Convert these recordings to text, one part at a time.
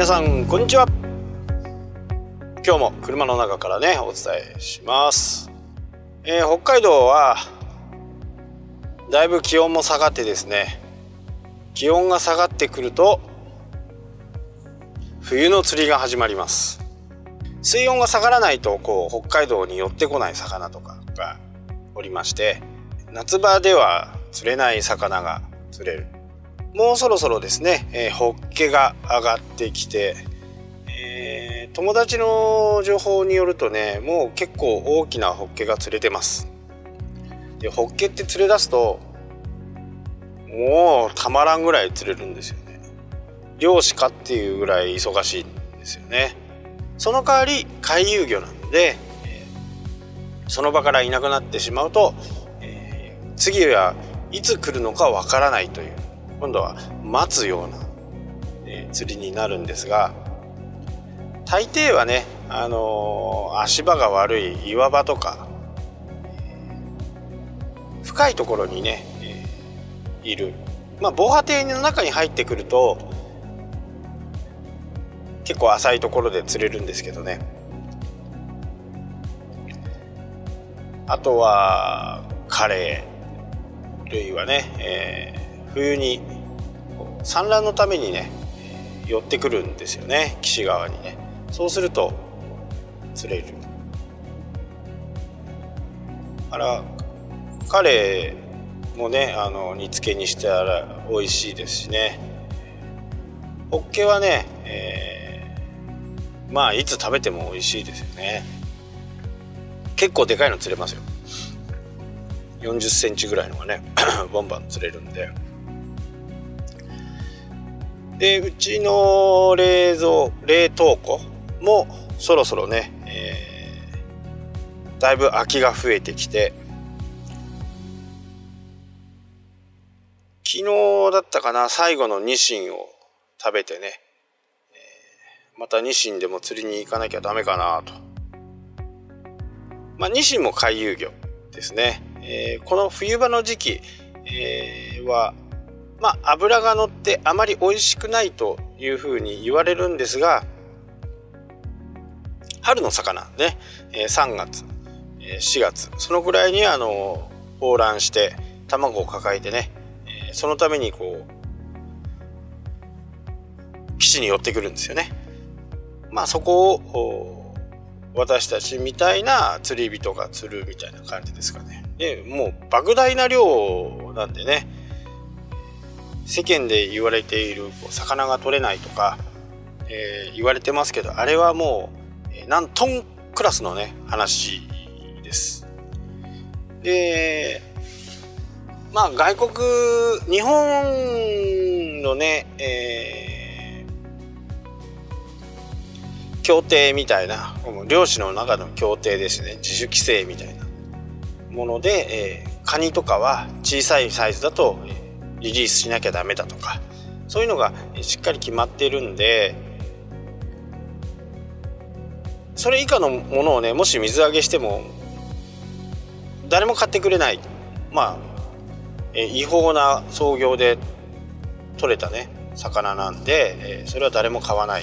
皆さんこんにちは。今日も車の中からねお伝えします、えー、北海道はだいぶ気温も下がってですね気温が下がってくると冬の釣りが始まります。水温が下がらないとこう北海道に寄ってこない魚とかがおりまして夏場では釣れない魚が釣れる。もうそろそろですね、えー、ホッケが上がってきて、えー、友達の情報によるとねもう結構大きなホッケが釣れてます。でホッケって釣れ出すともうたまらんぐらい釣れるんですよね。漁師かっていうぐらい忙しいんですよね。その代わり回遊魚なので、えー、その場からいなくなってしまうと、えー、次はいつ来るのかわからないという今度は待つような、えー、釣りになるんですが大抵はね、あのー、足場が悪い岩場とか、深いところにね、えー、いる、まあ、防波堤の中に入ってくると結構浅いところで釣れるんですけどね。あとはカレー類はね、え冬に産卵のためにね寄ってくるんですよね岸側にね。そうすると釣れる。あらカレーもねあの煮付けにしてあら美味しいですしね。ホッケはね、えー、まあいつ食べても美味しいですよね。結構でかいの釣れますよ。40センチぐらいのがね ボンバン釣れるんで。でうちの冷蔵冷凍庫もそろそろね、えー、だいぶ空きが増えてきて昨日だったかな最後のニシンを食べてね、えー、またニシンでも釣りに行かなきゃダメかなと。まあニシンも回遊魚ですね、えー、この冬場の時期、えー、はまあ、脂が乗ってあまり美味しくないというふうに言われるんですが春の魚ね、え3月、え4月そのぐらいにあの放卵して卵を抱えてね、えそのためにこう基地に寄ってくるんですよね。まあそこを私たちみたいな釣り人が釣るみたいな感じですかね。でもう莫大な量なんでね世間で言われている魚が取れないとか、えー、言われてますけどあれはもう、何トンクラスのね話です。でまあ外国日本のね、えー、協定みたいな漁師の中の協定ですね自主規制みたいなもので、えー、カニとかは小さいサイズだと、えーリリースしなきゃダメだとかそういうのがしっかり決まっているんでそれ以下のものをねもし水揚げしても誰も買ってくれない。まあ違法な操業で取れたね魚なんで、それは誰も買わない。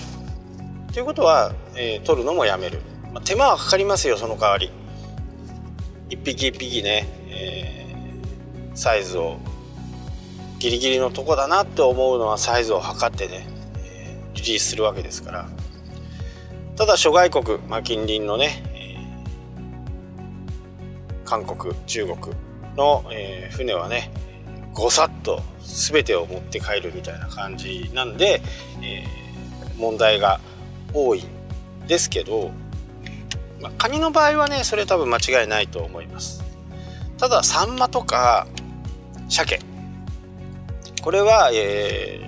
ということは、え取るのもやめる、まあ、手間はかかりますよその代わり。一匹一匹ね、えー、サイズをギリギリのとこだなって思うのはサイズを測ってね、えー、リリースするわけですから。ただ諸外国、まあ、近隣のね、えー、韓国中国の、えー、船はねごさっと全てを持って帰るみたいな感じなんで、えー、問題が多いんですけど、まあ、カニの場合はねそれ多分間違いないと思います。ただサンマとか鮭これは、え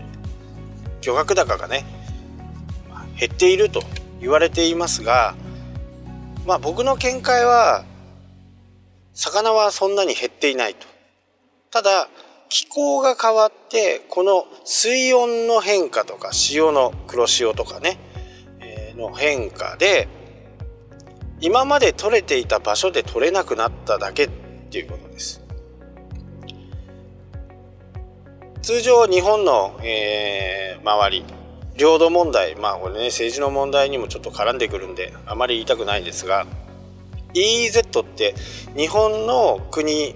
ー、漁獲高がね減っていると言われていますがまあ僕の見解は魚はそんなに減っていないと。ただ気候が変わってこの水温の変化とか潮の黒潮とかね、えー、の変化で今まで取れていた場所で取れなくなっただけっていうこと。通常日本の、えー、周り領土問題まあこれね政治の問題にもちょっと絡んでくるんであまり言いたくないんですが EEZ って日本の国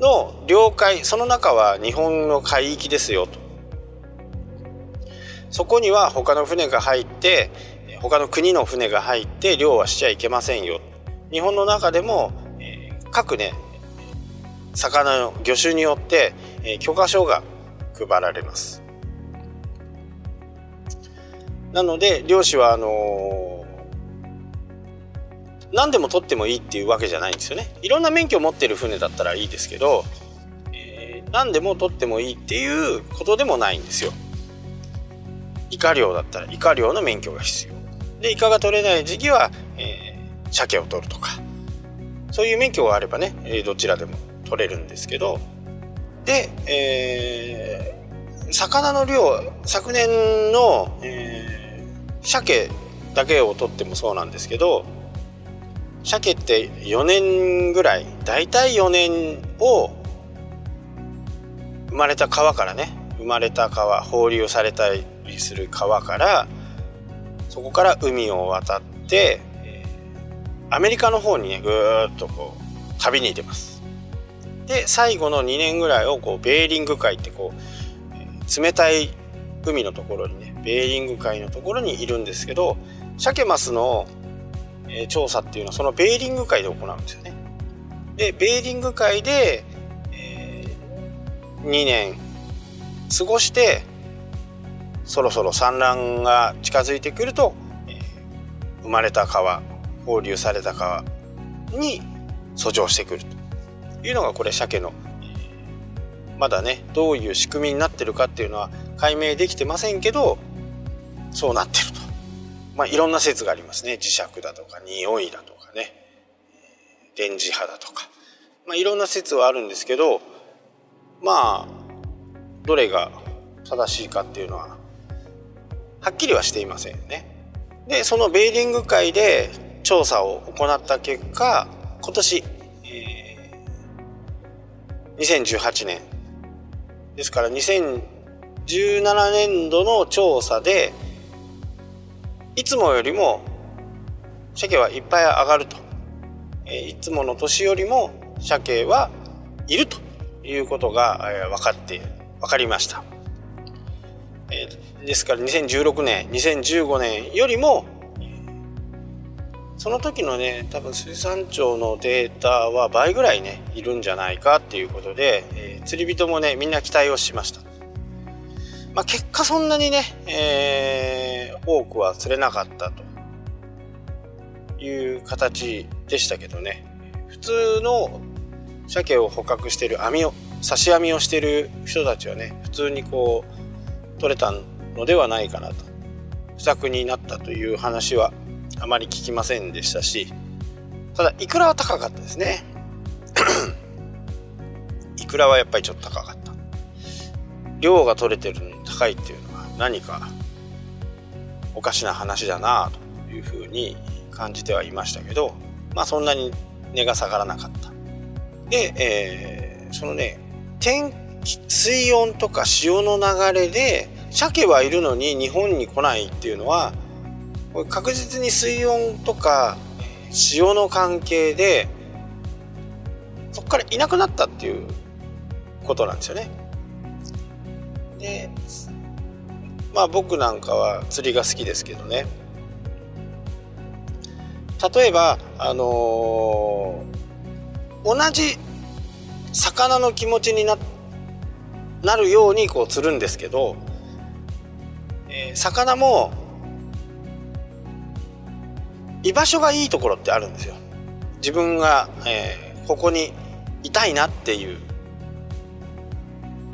の領海その中は日本の海域ですよと。そこには他の船が入って他の国の船が入って漁はしちゃいけませんよ。日本の中でも、えー、各ね魚の魚種によって、えー、許可証が配られます。なので漁師はあのー、何でも取ってもいいっていうわけじゃないんですよね。いろんな免許を持ってる船だったらいいですけど、えー、何でも取ってもいいっていうことでもないんですよ。イカ漁だったらイカ漁の免許が必要。でイカが取れない時期は、えー、鮭を取るとか。そういう免許があればね、えー、どちらでも取れるんですけどで、えー、魚の量昨年の、えー、鮭だけを取ってもそうなんですけど鮭って4年ぐらい大体4年を生まれた川からね生まれた川放流されたりする川からそこから海を渡って、アメリカの方にねぐーっとこう旅に出ます。で最後の2年ぐらいをこうベーリング海ってこう、冷たい海のところにねベーリング海のところにいるんですけど鮭マスの、調査っていうのはそのベーリング海で行うんですよね。でベーリング海で、えー、2年過ごしてそろそろ産卵が近づいてくると、えー、生まれた川放流された川に遡上してくると。いうのがこれ鮭の、まだねどういう仕組みになってるかっていうのは解明できてませんけどそうなってると。まあいろんな説がありますね磁石だとか匂いだとかね電磁波だとか、まあ、いろんな説はあるんですけどまあどれが正しいかっていうのははっきりはしていませんよね。でそのベーリング海で調査を行った結果今年、2018年ですから2017年度の調査でいつもよりも鮭はいっぱい上がると、え、いつもの年よりも鮭はいるということが、え、分かって分かりました。え、ですから2016年2015年よりもその時のね多分水産庁のデータは倍ぐらいねいるんじゃないかっていうことで、えー、釣り人もねみんな期待をしました、まあ、結果そんなにね、えー、多くは釣れなかったという形でしたけどね。普通の鮭を捕獲してる網を刺し網をしてる人たちはね普通にこう取れたのではないかなと不作になったという話はあまり聞きませんでしたしただいくらは高かったですね。いくらはやっぱりちょっと高かった。量が取れてるのに高いっていうのは何かおかしな話だなというふうに感じてはいましたけどまあそんなに値が下がらなかった。で、えー、そのね天気水温とか潮の流れで鮭はいるのに日本に来ないっていうのはこれ確実に水温とか潮の関係でそこからいなくなったっていうことなんですよね。でまあ僕なんかは釣りが好きですけどね例えばあのー、同じ魚の気持ちにななるようにこう釣るんですけどえー、魚も居場所がいいところってあるんですよ。自分が、えー、ここにいたいなっていう。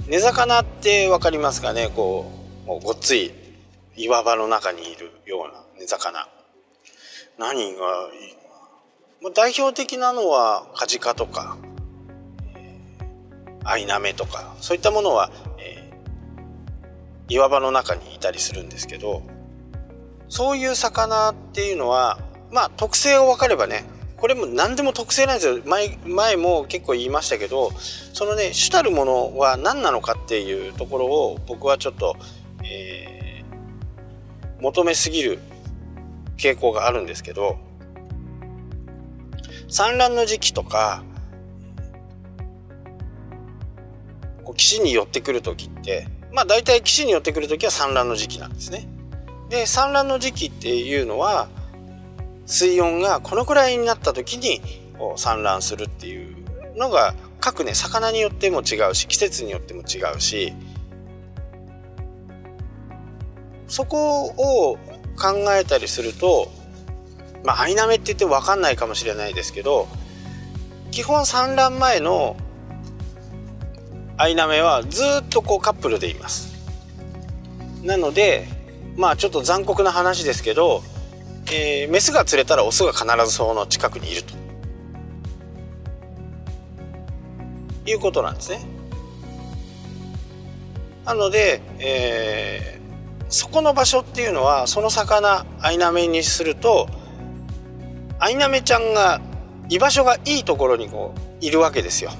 根魚って分かりますかね？こうごっつい岩場の中にいるような根魚。何がいいまあ、代表的なのはカジカとか、え、アイナメとかそういったものはえ岩場の中にいたりするんですけどそういう魚っていうのはまあ特性を分かればねこれも何でも特性なんですよ前前も結構言いましたけどそのね主たるものは何なのかっていうところを僕はちょっと、え求めすぎる傾向があるんですけど産卵の時期とかこう岸に寄ってくる時ってまあ大体岸に寄ってくる時は産卵の時期なんですね。で産卵の時期っていうのは水温がこのくらいになった時に産卵するっていうのが各ね魚によっても違うし季節によっても違うしそこを考えたりするとまあアイナメって言って分かんないかもしれないですけど基本産卵前のアイナメはずっとこうカップルでいます。なのでまあちょっと残酷な話ですけど、えー、メスが釣れたらオスが必ずその近くにいるということなんですねなので、えー、そこの場所っていうのはその魚アイナメにするとアイナメちゃんが居場所がいいところにこういるわけですよ。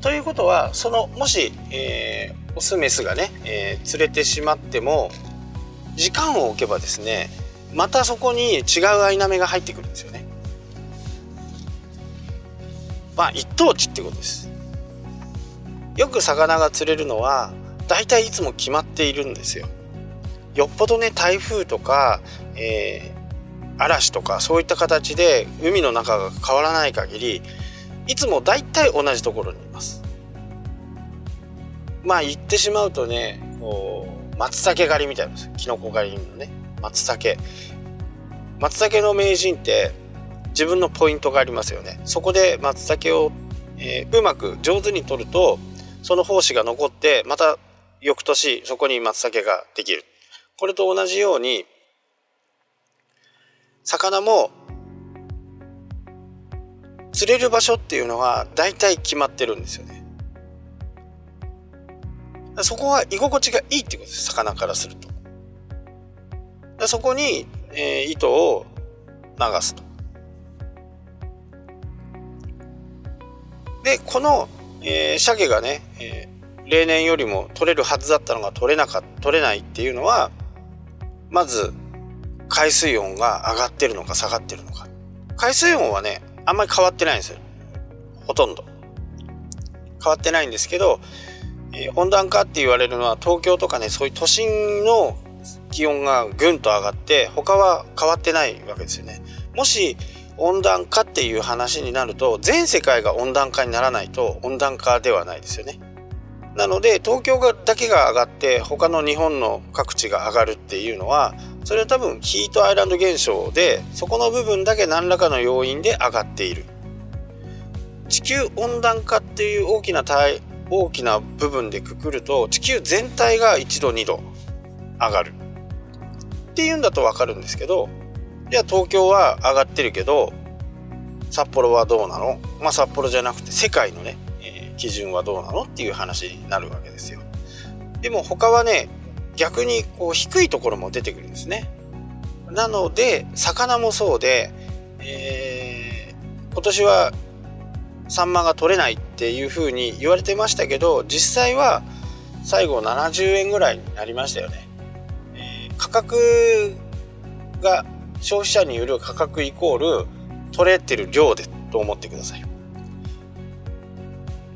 ということはそのもし、えー、オスメスがね、えー、連れてしまっても時間を置けばですねまたそこに違うアイナメが入ってくるんですよね。まあ一等地ってことです。よく魚が釣れるのは大体いいつも決まっているんですよ。よっぽどね台風とか、えー、嵐とかそういった形で海の中が変わらない限りいつも大体同じところにいますまあ言ってしまうとねこう松茸狩りみたいなキノコ狩りのね松茸松茸の名人って自分のポイントがありますよねそこで松茸を、えー、うまく上手に取るとその胞子が残ってまた翌年そこに松茸ができるこれと同じように魚も釣れる場所っていうのは大体決まってるんですよね。そこは居心地がいいってことです。魚からすると。でそこに、えー、糸を流すと。で、この、えー、鮭がね、えー、例年よりも取れるはずだったのが取れなか取れないっていうのは、まず海水温が上がってるのか下がってるのか。海水温はね、あんまり変わってないんですよほとんど変わってないんですけど、えー、温暖化って言われるのは東京とかねそういう都心の気温がぐんと上がって他は変わってないわけですよね。もし温暖化っていう話になると全世界が温暖化にならないと温暖化ではないですよね。なので東京がだけが上がって他の日本の各地が上がるっていうのはそれは多分ヒートアイランド現象でそこの部分だけ何らかの要因で上がっている。地球温暖化っていう大きな大きな部分でくくると地球全体が1度2度上がる。っていうんだと分かるんですけどじゃあ東京は上がってるけど札幌はどうなの？まあ札幌じゃなくて世界のね、えー、基準はどうなのっていう話になるわけですよでも他はね逆にこう低いところも出てくるんですね。なので魚もそうで、えー、今年はサンマが取れないっていうふうに言われてましたけど実際は最後70円ぐらいになりましたよね。価格が消費者による価格イコール取れてる量でと思ってください。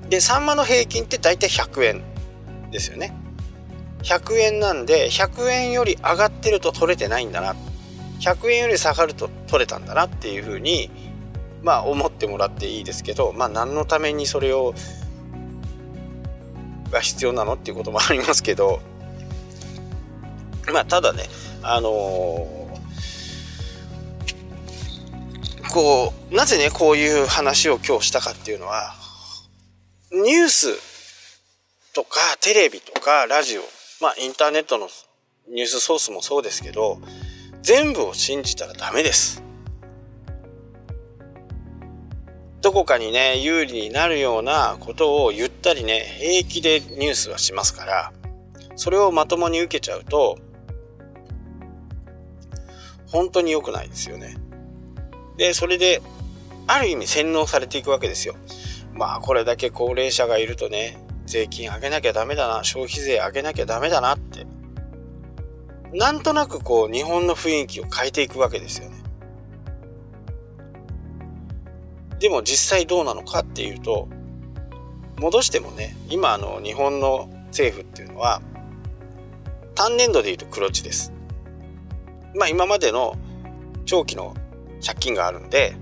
でサンマの平均って大体100円ですよね。100円なんで100円より上がってると取れてないんだな100円より下がると取れたんだなっていうふうにまあ思ってもらっていいですけどまあ何のためにそれをが必要なのっていうこともありますけどまあただねあのー、こうなぜねこういう話を今日したかっていうのはニュースとかテレビとかラジオまあインターネットのニュースソースもそうですけど全部を信じたらダメです。どこかにね有利になるようなことを言ったりね平気でニュースはしますからそれをまともに受けちゃうと本当に良くないですよね。でそれである意味洗脳されていくわけですよ。まあこれだけ高齢者がいるとね税金上げなきゃダメだな消費税上げなきゃダメだなってなんとなくこう日本の雰囲気を変えていくわけですよね。でも実際どうなのかっていうと戻してもね今あの日本の政府っていうのは単年度でいうと黒字です。まあ今までの長期の借金があるんで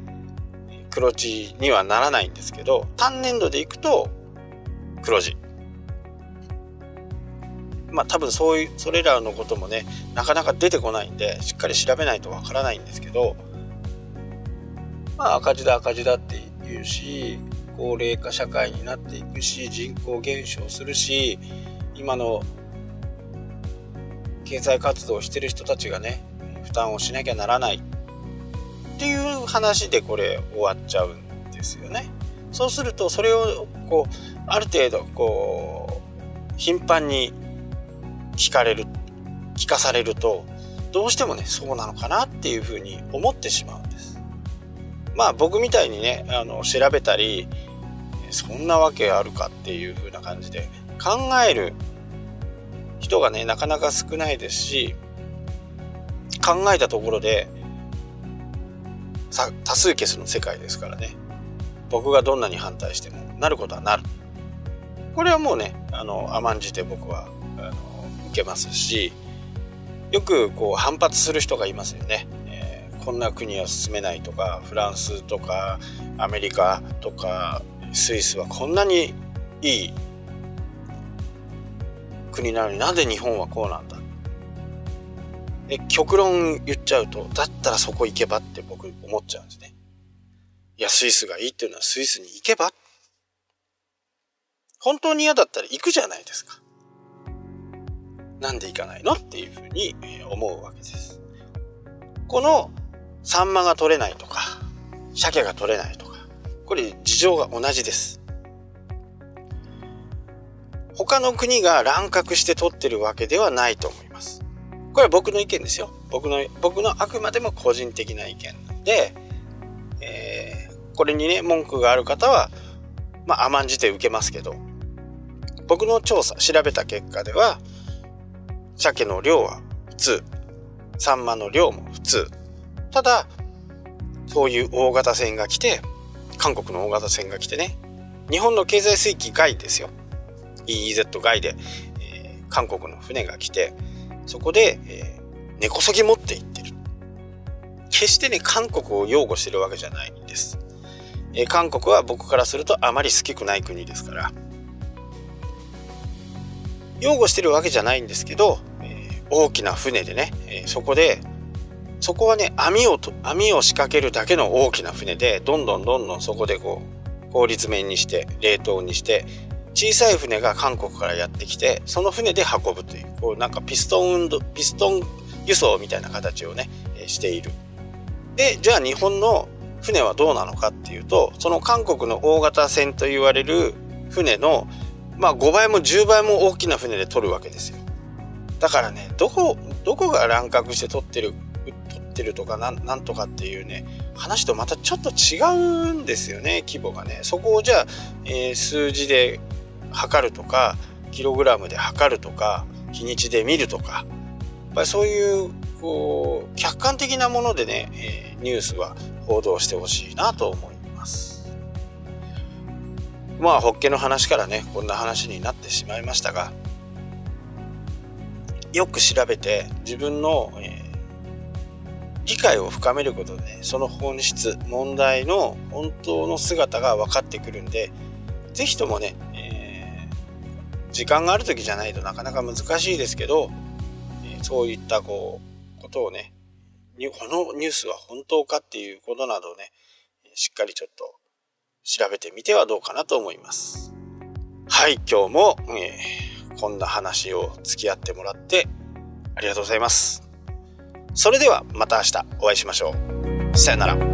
黒字にはならないんですけど単年度でいくと黒字。まあ多分そういうそれらのこともねなかなか出てこないんでしっかり調べないとわからないんですけどまあ赤字だ赤字だって言うし高齢化社会になっていくし人口減少するし今の経済活動をしてる人たちがね担をしなきゃならないっていう話でこれ終わっちゃうんですよね。そうするとそれをこうある程度こう頻繁に聞かれる聞かされるとどうしてもねそうなのかなっていうふうに思ってしまうんです。まあ僕みたいにねあの調べたりそんなわけあるかっていうふうな感じで考える人がねなかなか少ないですし考えたところで多数決の世界ですからね。僕がどんなに反対してもなることはなる。これはもうねあの甘んじて僕はあのけますしよくこう反発する人がいますよね、えー、こんな国は進めないとかフランスとかアメリカとかスイスはこんなにいい国なのになんで日本はこうなんだえ極論言っちゃうとだったらそこ行けばって僕思っちゃうんですねいやスイスがいいっていうのはスイスに行けば本当に嫌だったら行くじゃないですかなんで行かないのっていうふうに思うわけです。このサンマが取れないとか、鮭が取れないとか、これ事情が同じです。他の国が乱獲して取ってるわけではないと思い。これは僕の意見ですよ。僕の、僕のあくまでも個人的な意見なんで、えー、これにね、文句がある方は、まあ甘んじて受けますけど、僕の調査、調べた結果では、鮭の量は普通。サンマの量も普通。ただ、そういう大型船が来て、韓国の大型船が来てね、日本の経済水域外ですよ。EEZ 外で、えー、韓国の船が来て、そこで、えー、根こそぎ持っていってる。決してね、韓国を擁護してるわけじゃないんです。えー、韓国は僕からするとあまり好きくない国ですから、擁護してるわけじゃないんですけど、えー、大きな船でね、えー、そこでそこはね網をと網を仕掛けるだけの大きな船でどんどんどんどんそこでこう効率面にして冷凍にして小さい船が韓国からやってきてその船で運ぶというこうなんかピストン運動ピストン輸送みたいな形をね、している。でじゃあ日本の船はどうなのかっていうとその韓国の大型船と言われる船のまあ5倍も10倍も大きな船で取るわけですよだからねどこどこが乱獲して取ってる取ってるとかなんなんとかっていうね話とまたちょっと違うんですよね規模がねそこをじゃあ、えー、数字で測るとかキログラムで測るとか日にちで見るとかやっぱりそういうこう客観的なものでね、えー、ニュースは報道してほしいなと思います。まあホッケの話からねこんな話になってしまいましたがよく調べて自分の、えー、理解を深めることで、ね、その本質問題の本当の姿が分かってくるんで是非ともね、え、時間がある時じゃないとなかなか難しいですけど、え、そういったこうことをねこのニュースは本当かっていうことなどをねしっかりちょっと調べてみてはどうかなと思います。はい、今日も、えー、こんな話を付き合ってもらってありがとうございます。それではまた明日お会いしましょう。さよなら。